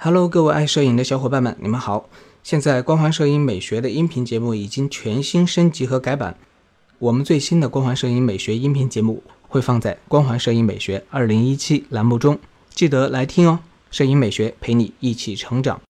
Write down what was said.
Hello，各位爱摄影的小伙伴们，你们好！现在光环摄影美学的音频节目已经全新升级和改版，我们最新的光环摄影美学音频节目会放在光环摄影美学二零一七栏目中，记得来听哦！摄影美学陪你一起成长。